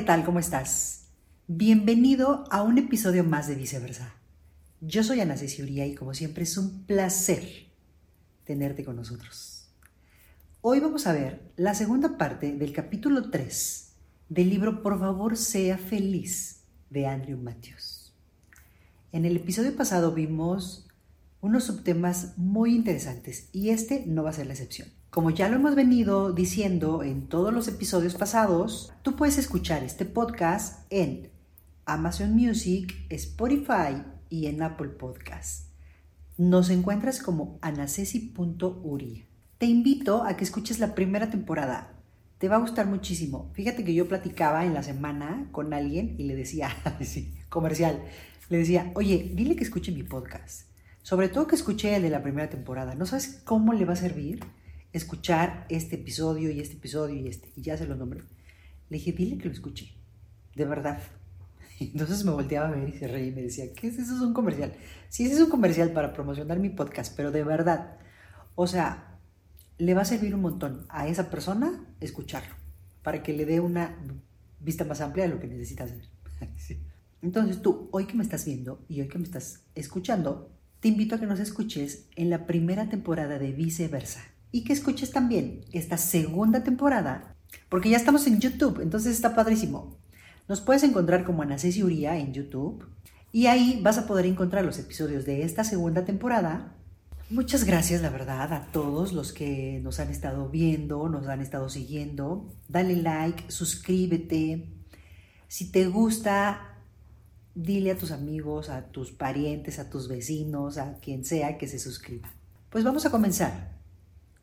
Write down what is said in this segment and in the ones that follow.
¿qué tal? ¿Cómo estás? Bienvenido a un episodio más de Viceversa. Yo soy Ana Cecilia y como siempre es un placer tenerte con nosotros. Hoy vamos a ver la segunda parte del capítulo 3 del libro Por favor sea feliz de Andrew Matthews. En el episodio pasado vimos unos subtemas muy interesantes y este no va a ser la excepción. Como ya lo hemos venido diciendo en todos los episodios pasados, tú puedes escuchar este podcast en Amazon Music, Spotify y en Apple Podcasts. Nos encuentras como anacesi.uri. Te invito a que escuches la primera temporada. Te va a gustar muchísimo. Fíjate que yo platicaba en la semana con alguien y le decía, comercial, le decía, oye, dile que escuche mi podcast. Sobre todo que escuche el de la primera temporada. ¿No sabes cómo le va a servir escuchar este episodio y este episodio y este? Y ya se lo nombré. Le dije, dile que lo escuche. De verdad. Entonces me volteaba a ver y se reía y me decía, ¿qué es eso? Es un comercial. Sí, ese es un comercial para promocionar mi podcast, pero de verdad. O sea, le va a servir un montón a esa persona escucharlo, para que le dé una vista más amplia de lo que necesita hacer. Entonces tú, hoy que me estás viendo y hoy que me estás escuchando, te invito a que nos escuches en la primera temporada de Viceversa y que escuches también esta segunda temporada, porque ya estamos en YouTube, entonces está padrísimo. Nos puedes encontrar como Anacesi Uría en YouTube y ahí vas a poder encontrar los episodios de esta segunda temporada. Muchas gracias, la verdad, a todos los que nos han estado viendo, nos han estado siguiendo. Dale like, suscríbete. Si te gusta, dile a tus amigos, a tus parientes, a tus vecinos, a quien sea que se suscriba. Pues vamos a comenzar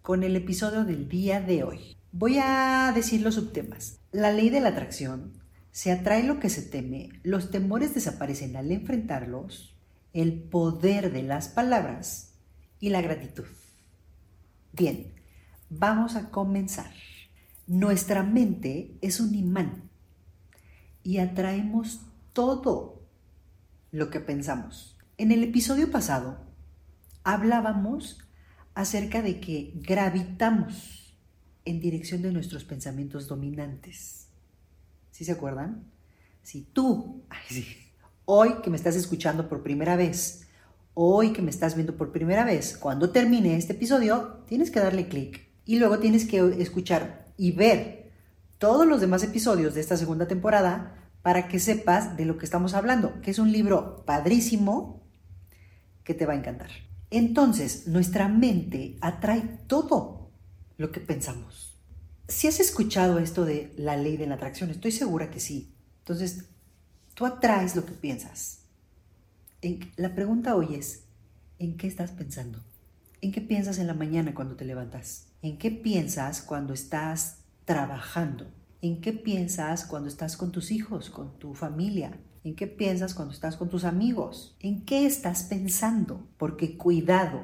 con el episodio del día de hoy. Voy a decir los subtemas. La ley de la atracción, se atrae lo que se teme, los temores desaparecen al enfrentarlos, el poder de las palabras y la gratitud. Bien, vamos a comenzar. Nuestra mente es un imán y atraemos todo lo que pensamos. En el episodio pasado hablábamos acerca de que gravitamos en dirección de nuestros pensamientos dominantes. ¿Sí se acuerdan? Si tú, hoy que me estás escuchando por primera vez, hoy que me estás viendo por primera vez, cuando termine este episodio, tienes que darle clic y luego tienes que escuchar y ver todos los demás episodios de esta segunda temporada para que sepas de lo que estamos hablando, que es un libro padrísimo que te va a encantar. Entonces, nuestra mente atrae todo lo que pensamos. Si has escuchado esto de la ley de la atracción, estoy segura que sí. Entonces, tú atraes lo que piensas. la pregunta hoy es, ¿en qué estás pensando? ¿En qué piensas en la mañana cuando te levantas? ¿En qué piensas cuando estás trabajando? ¿En qué piensas cuando estás con tus hijos, con tu familia? ¿En qué piensas cuando estás con tus amigos? ¿En qué estás pensando? Porque cuidado,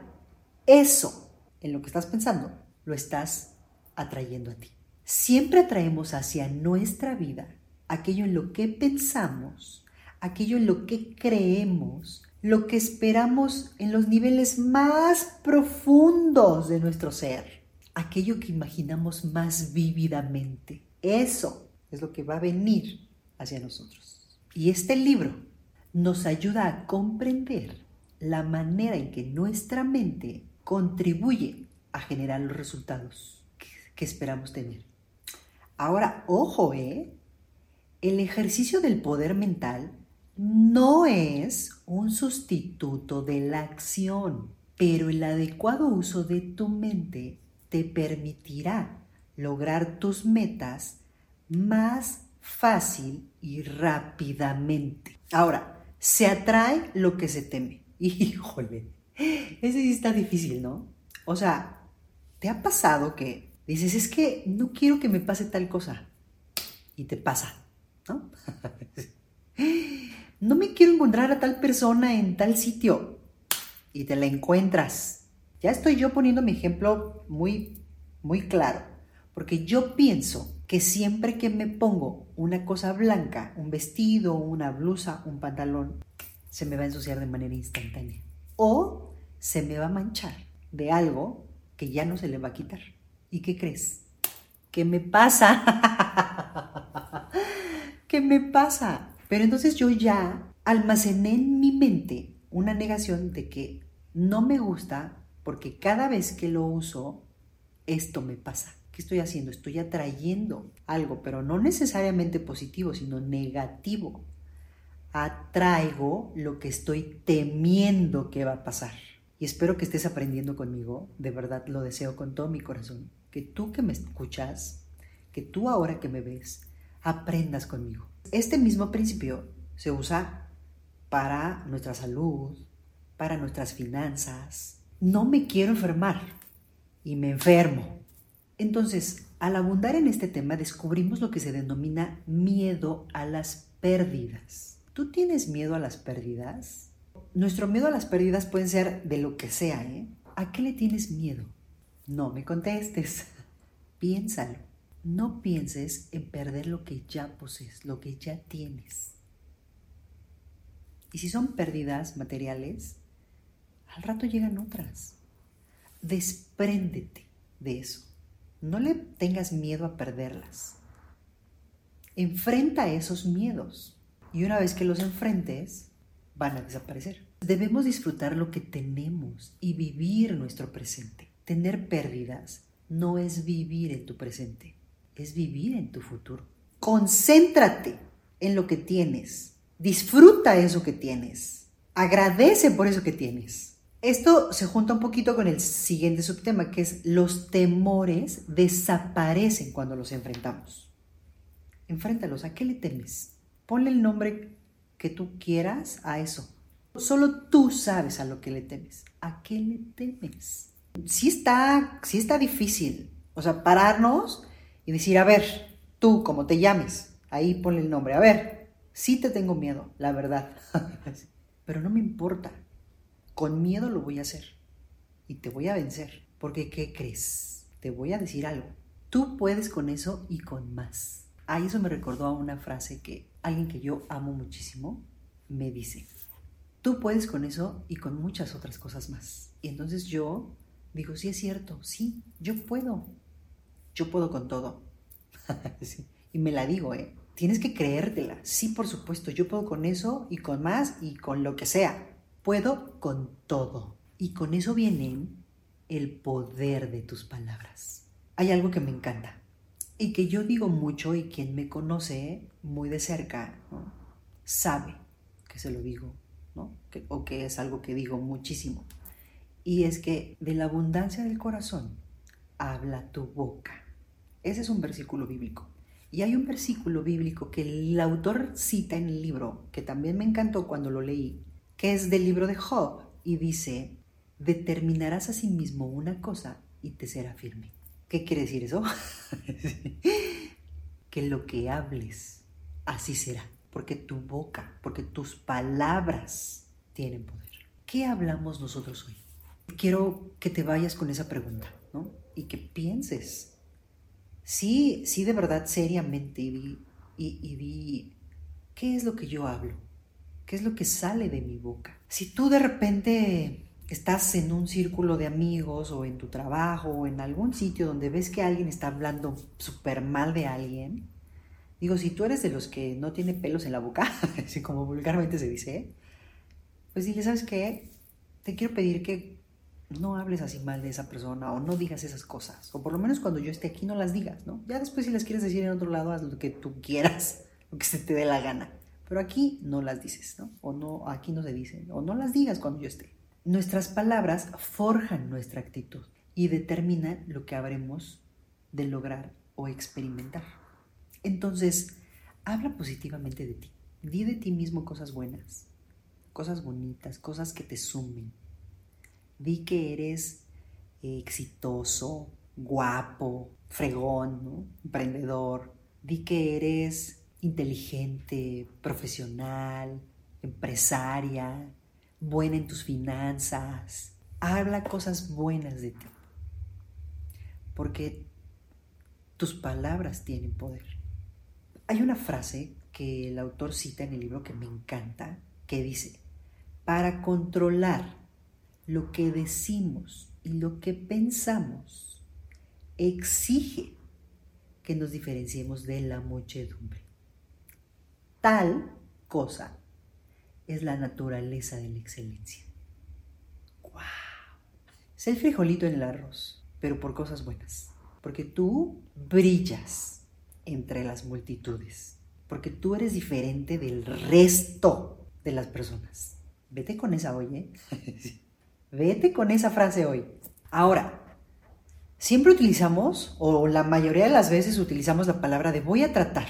eso en lo que estás pensando lo estás atrayendo a ti. Siempre atraemos hacia nuestra vida aquello en lo que pensamos, aquello en lo que creemos, lo que esperamos en los niveles más profundos de nuestro ser, aquello que imaginamos más vívidamente. Eso es lo que va a venir hacia nosotros. Y este libro nos ayuda a comprender la manera en que nuestra mente contribuye a generar los resultados que, esperamos tener. Ahora, ojo, ¿eh? El ejercicio del poder mental no es un sustituto de la acción, pero el adecuado uso de tu mente te permitirá lograr tus metas más fácil y rápidamente. Ahora, se atrae lo que se teme. Híjole, ese sí está difícil, ¿no? O sea, ¿te ha pasado que dices, es que no quiero que me pase tal cosa? Y te pasa, ¿no? no me quiero encontrar a tal persona en tal sitio. Y te la encuentras. Ya estoy yo poniendo mi ejemplo muy, muy claro. Porque yo pienso que siempre que me pongo una cosa blanca, un vestido, una blusa, un pantalón, se me va a ensuciar de manera instantánea. O se me va a manchar de algo que ya no se le va a quitar. ¿Y qué crees? ¿Qué me pasa? ¿Qué me pasa? Pero entonces yo ya almacené en mi mente una negación de que no me gusta porque cada vez que lo uso, esto me pasa. ¿Qué estoy haciendo? Estoy atrayendo algo, pero no necesariamente positivo, sino negativo. Atraigo lo que estoy temiendo que va a pasar. Y espero que estés aprendiendo conmigo, de verdad lo deseo con todo mi corazón, que tú que me escuchas, que tú ahora que me ves, aprendas conmigo. Este mismo principio se usa para nuestra salud, para nuestras finanzas. No me quiero enfermar y me enfermo. Entonces, al abundar en este tema, descubrimos lo que se denomina miedo a las pérdidas. ¿Tú tienes miedo a las pérdidas? Nuestro miedo a las pérdidas pueden ser de lo que sea, ¿eh? ¿A qué le tienes miedo? No me contestes. Piénsalo. No pienses en perder lo que ya posees, lo que ya tienes. Y si son pérdidas materiales, al rato llegan otras. Despréndete de eso. No le tengas miedo a perderlas. Enfrenta esos miedos. Y una vez que los enfrentes, van a desaparecer. Debemos disfrutar lo que tenemos y vivir nuestro presente. Tener pérdidas no es vivir en tu presente, es vivir en tu futuro. Concéntrate en lo que tienes. Disfruta eso que tienes. Agradece por eso que tienes. Esto se junta un poquito con el siguiente subtema, que es los temores desaparecen cuando los enfrentamos. Enfréntalos. ¿A qué le temes? Ponle el nombre que tú quieras a eso. Solo tú sabes a lo que le temes. ¿A qué le temes? Sí está, sí está difícil. O sea, pararnos y decir, a ver, tú, como te llames, ahí ponle el nombre. A ver, sí te tengo miedo, la verdad. Pero no me importa. Con miedo lo voy a hacer. Y te voy a vencer. Porque, ¿qué crees? Te voy a decir algo. Tú puedes con eso y con más. Ahí eso me recordó a una frase que alguien que yo amo muchísimo me dice. Tú puedes con eso y con muchas otras cosas más. Y entonces yo digo, sí es cierto, sí, yo puedo. Yo puedo con todo. Y me la digo, ¿eh? Tienes que creértela. Sí, por supuesto, yo puedo con eso y con más y con lo que sea. Puedo con todo. Y con eso viene el poder de tus palabras. Hay algo que me encanta y que yo digo mucho y quien me conoce muy de cerca sabe que se lo digo, ¿no? o que es algo que digo muchísimo. Y es que de la abundancia del corazón habla tu boca. Ese es un versículo bíblico. Y hay un versículo bíblico que el autor cita en el libro, que también me encantó cuando lo leí, que es del libro de Job, y dice, determinarás a sí mismo una cosa y te será firme. ¿Qué quiere decir eso? que lo que hables, así será, porque tu boca, porque tus palabras tienen poder. ¿Qué hablamos nosotros hoy? Quiero que te vayas con esa pregunta, ¿no? Y que pienses. Sí, sí, de verdad, seriamente, y y, y ¿qué es lo que yo hablo? ¿Qué es lo que sale de mi boca? Si tú de repente estás en un círculo de amigos o en tu trabajo o en algún sitio donde ves que alguien está hablando súper mal de alguien, digo, si tú eres de los que no tiene pelos en la boca, así como vulgarmente se dice, pues dile, ¿sabes qué? Te quiero pedir que no hables así mal de esa persona o no digas esas cosas, o por lo menos cuando yo esté aquí no las digas, ¿no? Ya después si las quieres decir en otro lado, haz lo que tú quieras, lo que se te dé la gana. Pero aquí no las dices, ¿no? O no, aquí no se dicen, o no las digas cuando yo esté. Nuestras palabras forjan nuestra actitud y determinan lo que habremos de lograr o experimentar. Entonces, habla positivamente de ti. Di de ti mismo cosas buenas, cosas bonitas, cosas que te sumen. Di que eres exitoso, guapo, fregón, emprendedor. Di que eres inteligente, profesional, empresaria, buena en tus finanzas. Habla cosas buenas de ti. Porque tus palabras tienen poder. Hay una frase que el autor cita en el libro que me encanta, que dice, para controlar lo que decimos y lo que pensamos, exige que nos diferenciemos de la muchedumbre. Tal cosa es la naturaleza de la excelencia. ¡Wow! Es el frijolito en el arroz, pero por cosas buenas. Porque tú brillas entre las multitudes. Porque tú eres diferente del resto de las personas. Vete con esa hoy, ¿eh? Vete con esa frase hoy. Ahora, siempre utilizamos, o la mayoría de las veces utilizamos la palabra de voy a tratar.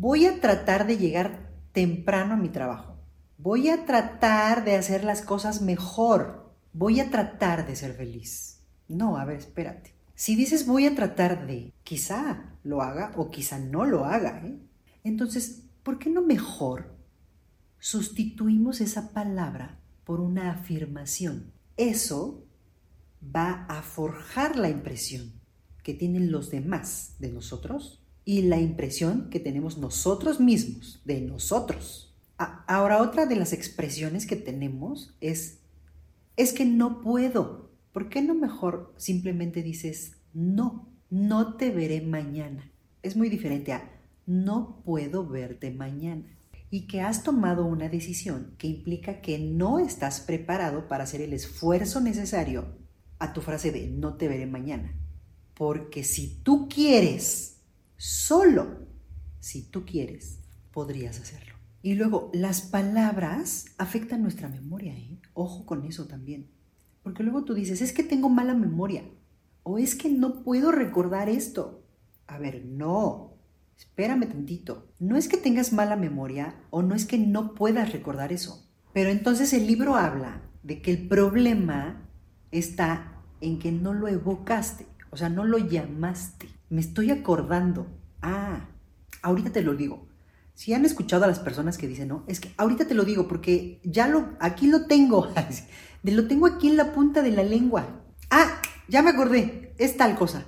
Voy a tratar de llegar temprano a mi trabajo. Voy a tratar de hacer las cosas mejor. Voy a tratar de ser feliz. No, a ver, espérate. Si dices voy a tratar de, quizá lo haga o quizá no lo haga. ¿eh? Entonces, ¿por qué no mejor sustituimos esa palabra por una afirmación? Eso va a forjar la impresión que tienen los demás de nosotros y la impresión que tenemos nosotros mismos de nosotros. Ahora, otra de las expresiones que tenemos es, es que no puedo. ¿Por qué no mejor simplemente dices, no, no te veré mañana? Es muy diferente a, no puedo verte mañana. Y que has tomado una decisión que implica que no estás preparado para hacer el esfuerzo necesario a tu frase de no te veré mañana. Porque si tú quieres, solo si tú quieres, podrías hacerlo. Y luego, las palabras afectan nuestra memoria, ¿eh? Ojo con eso también. Porque luego tú dices, es que tengo mala memoria. O es que no puedo recordar esto. A ver, no. Espérame tantito. No es que tengas mala memoria o no es que no puedas recordar eso. Pero entonces el libro habla de que el problema está en que no lo evocaste. O sea, no lo llamaste. Me estoy acordando. Ah, ahorita te lo digo. Si han escuchado a las personas que dicen, no, es que ahorita te lo digo porque ya lo, aquí lo tengo, lo tengo aquí en la punta de la lengua. Ah, ya me acordé, es tal cosa.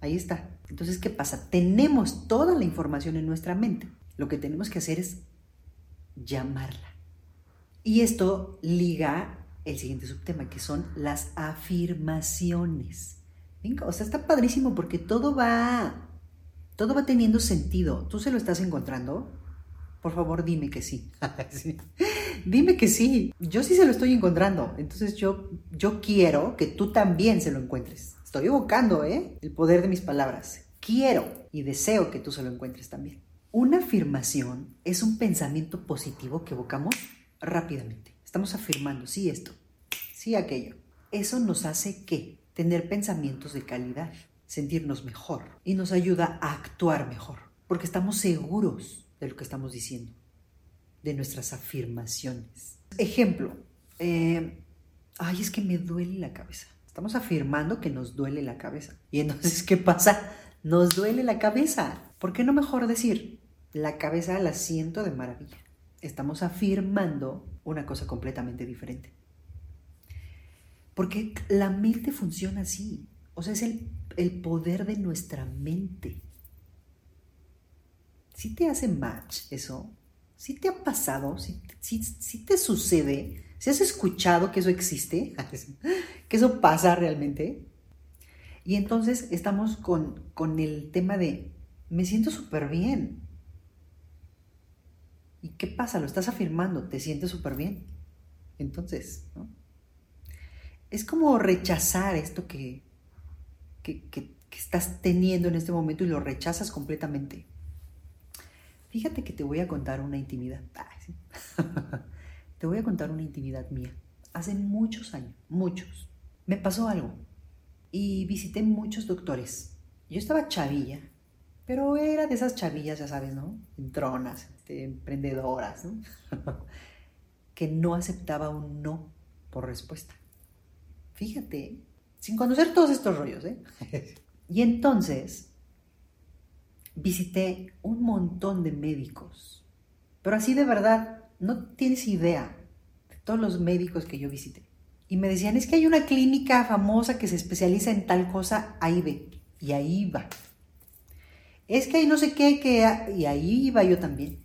Ahí está. Entonces, ¿qué pasa? Tenemos toda la información en nuestra mente. Lo que tenemos que hacer es llamarla. Y esto liga el siguiente subtema, que son las afirmaciones. O sea, está padrísimo porque todo va todo va teniendo sentido. ¿Tú se lo estás encontrando? Por favor, dime que sí. Dime que sí. Yo sí se lo estoy encontrando. Entonces yo, yo quiero que tú también se lo encuentres. Estoy evocando ¿eh? el poder de mis palabras. Quiero y deseo que tú se lo encuentres también. Una afirmación es un pensamiento positivo que evocamos rápidamente. Estamos afirmando, sí esto, sí aquello. Eso nos hace qué? Tener pensamientos de calidad sentirnos mejor y nos ayuda a actuar mejor, porque estamos seguros de lo que estamos diciendo, de nuestras afirmaciones. Ejemplo, eh, ay, es que me duele la cabeza. Estamos afirmando que nos duele la cabeza. Y entonces, ¿qué pasa? Nos duele la cabeza. ¿Por qué no mejor decir, la cabeza la siento de maravilla? Estamos afirmando una cosa completamente diferente. Porque la mente funciona así. O sea, es el el poder de nuestra mente. Si te hace match eso, si te ha pasado, si, te sucede, si has escuchado que eso existe, que eso pasa realmente. Y entonces estamos con, con el tema de, me siento súper bien. ¿Y qué pasa? Lo estás afirmando, te sientes súper bien. Entonces, ¿no? Es como rechazar esto que, que, estás teniendo en este momento y lo rechazas completamente. Fíjate que te voy a contar una intimidad. te voy a contar una intimidad mía. Hace muchos años, muchos, me pasó algo y visité muchos doctores. Yo estaba chavilla, pero era de esas chavillas, ya sabes, ¿no? Entronas, este, emprendedoras, ¿no? que no aceptaba un no por respuesta. Fíjate, sin conocer todos estos rollos. ¿eh? y entonces visité un montón de médicos, pero así de verdad, no tienes idea de todos los médicos que yo visité. Y me decían, es que hay una clínica famosa que se especializa en tal cosa, ahí ve, y ahí va. Es que hay no sé qué, que, y ahí iba yo también.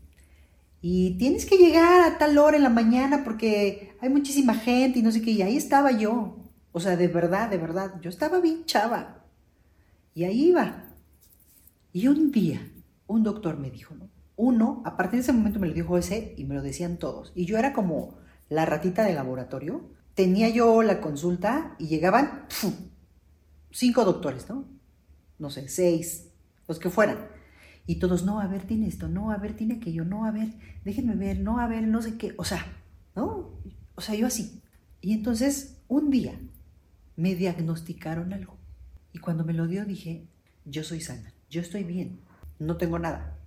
Y tienes que llegar a tal hora en la mañana porque hay muchísima gente y no sé qué, y ahí estaba yo. O sea, de verdad, de verdad, yo estaba bien chava. Y ahí iba. Y un día, un doctor me dijo, ¿no? Uno, a partir de ese momento me lo dijo ese y me lo decían todos. Y yo era como la ratita de laboratorio. Tenía yo la consulta y llegaban cinco doctores, ¿no? No sé, seis, los que fueran. Y todos, no, a ver, tiene esto, no, a ver, tiene aquello, no, a ver, déjenme ver, no, a ver, no sé qué. O sea, ¿no? O sea, yo así. Y entonces, un día, me diagnosticaron algo. Y cuando me lo dio dije, yo soy sana, yo estoy bien, no tengo nada.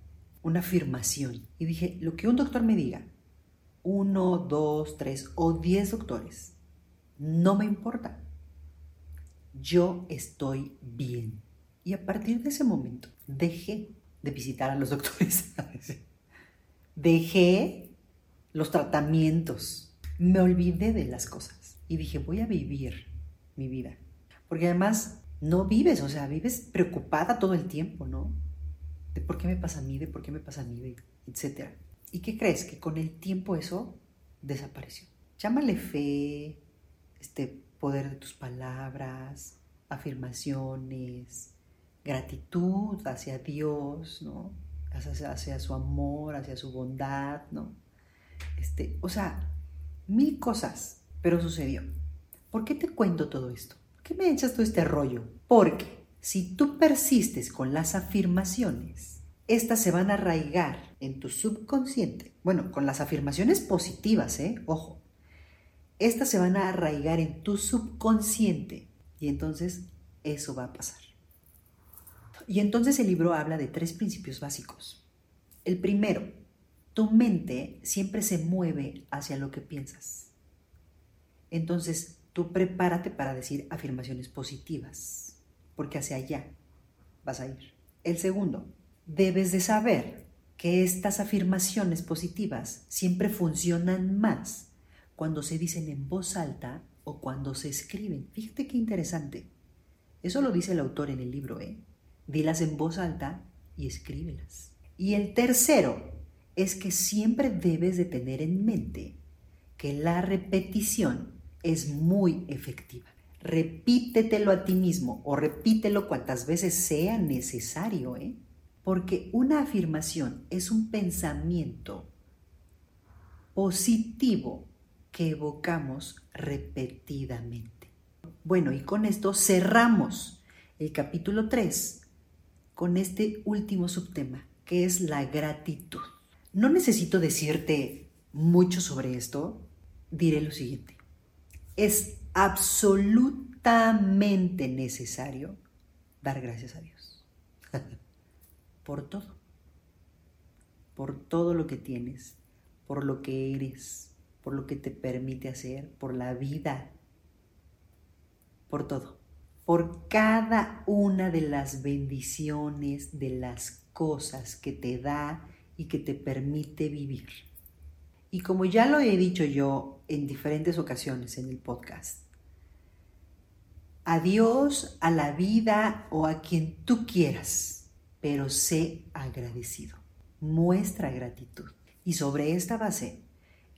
Una afirmación. Y dije, lo que un doctor me diga, uno, dos, tres o diez doctores, no me importa. Yo estoy bien. Y a partir de ese momento dejé de visitar a los doctores. dejé los tratamientos. Me olvidé de las cosas. Y dije, voy a vivir mi vida. Porque además no vives, o sea, vives preocupada todo el tiempo, ¿no? De por qué me pasa a mí, de por qué me pasa a mí, etc. ¿Y qué crees? Que con el tiempo eso desapareció. Llámale fe, este poder de tus palabras, afirmaciones, gratitud hacia Dios, ¿no? Hacia, hacia, su amor, hacia su bondad, ¿no? Este, o sea, mil cosas, pero sucedió. ¿Por qué te cuento todo esto? ¿Qué me echas todo este rollo? Porque si tú persistes con las afirmaciones, estas se van a arraigar en tu subconsciente. Bueno, con las afirmaciones positivas, ¿eh? Ojo. Estas se van a arraigar en tu subconsciente y entonces eso va a pasar. Y entonces el libro habla de tres principios básicos. El primero, tu mente siempre se mueve hacia lo que piensas. Entonces, tú prepárate para decir afirmaciones positivas, porque hacia allá vas a ir. El segundo, debes de saber que estas afirmaciones positivas siempre funcionan más cuando se dicen en voz alta o cuando se escriben. Fíjate qué interesante. Eso lo dice el autor en el libro, ¿eh? Dilas en voz alta y escríbelas. Y el tercero es que siempre debes de tener en mente que la repetición es muy efectiva. Repítetelo a ti mismo o repítelo cuantas veces sea necesario, ¿eh? porque una afirmación es un pensamiento positivo que evocamos repetidamente. Bueno, y con esto cerramos el capítulo 3 con este último subtema, que es la gratitud. No necesito decirte mucho sobre esto, diré lo siguiente es absolutamente necesario dar gracias a Dios. por todo. Por todo lo que tienes, por lo que eres, por lo que te permite hacer, por la vida, por todo. Por cada una de las bendiciones, de las cosas que te da y que te permite vivir. Y como ya lo he dicho yo en diferentes ocasiones en el podcast, a Dios, a la vida o a quien tú quieras, pero sé agradecido. Muestra gratitud. Y sobre esta base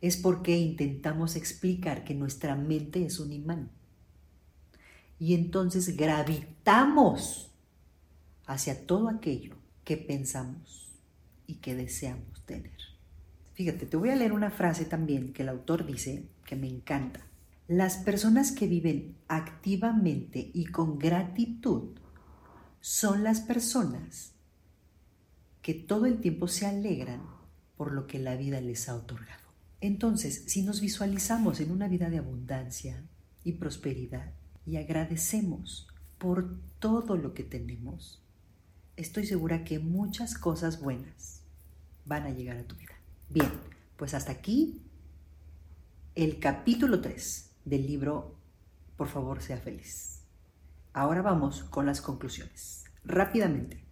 es porque intentamos explicar que nuestra mente es un imán. Y entonces gravitamos hacia todo aquello que pensamos y que deseamos tener. Fíjate, te voy a leer una frase también que el autor dice que me encanta. Las personas que viven activamente y con gratitud son las personas que todo el tiempo se alegran por lo que la vida les ha otorgado. Entonces, si nos visualizamos en una vida de abundancia y prosperidad y agradecemos por todo lo que tenemos, estoy segura que muchas cosas buenas van a llegar a tu vida. Bien, pues hasta aquí el capítulo 3 del libro Por favor sea feliz. Ahora vamos con las conclusiones. Rápidamente.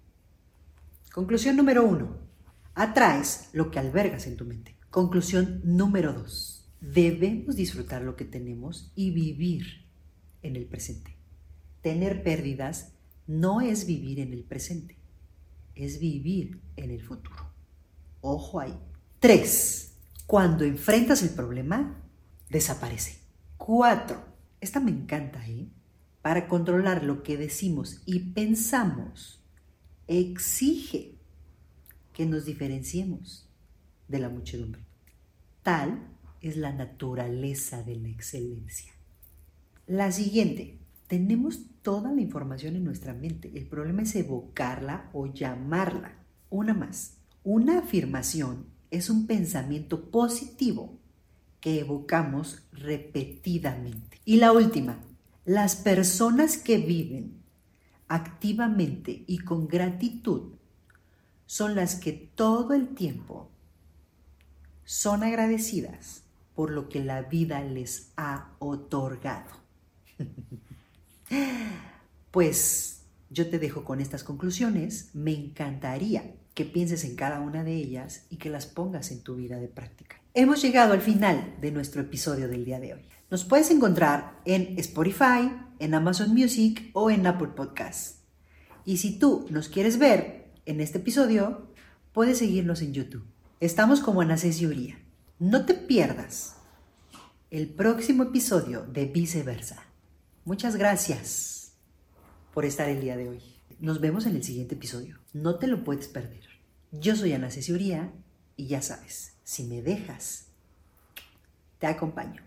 Conclusión número uno. Atraes lo que albergas en tu mente. Conclusión número dos. Debemos disfrutar lo que tenemos y vivir en el presente. Tener pérdidas no es vivir en el presente, es vivir en el futuro. Ojo ahí. Tres, cuando enfrentas el problema, desaparece. Cuatro, esta me encanta, ¿eh? Para controlar lo que decimos y pensamos, exige que nos diferenciemos de la muchedumbre. Tal es la naturaleza de la excelencia. La siguiente, tenemos toda la información en nuestra mente. El problema es evocarla o llamarla. Una más. Una afirmación es un pensamiento positivo que evocamos repetidamente. Y la última, las personas que viven activamente y con gratitud son las que todo el tiempo son agradecidas por lo que la vida les ha otorgado. pues yo te dejo con estas conclusiones. Me encantaría que pienses en cada una de ellas y que las pongas en tu vida de práctica. Hemos llegado al final de nuestro episodio del día de hoy. Nos puedes encontrar en Spotify, en Amazon Music o en Apple Podcasts. Y si tú nos quieres ver en este episodio, puedes seguirnos en YouTube. Estamos como Anases Uría. No te pierdas el próximo episodio de Viceversa. Muchas gracias por estar el día de hoy. Nos vemos en el siguiente episodio. No te lo puedes perder. Yo soy Ana Ceciuría y ya sabes, si me dejas, te acompaño.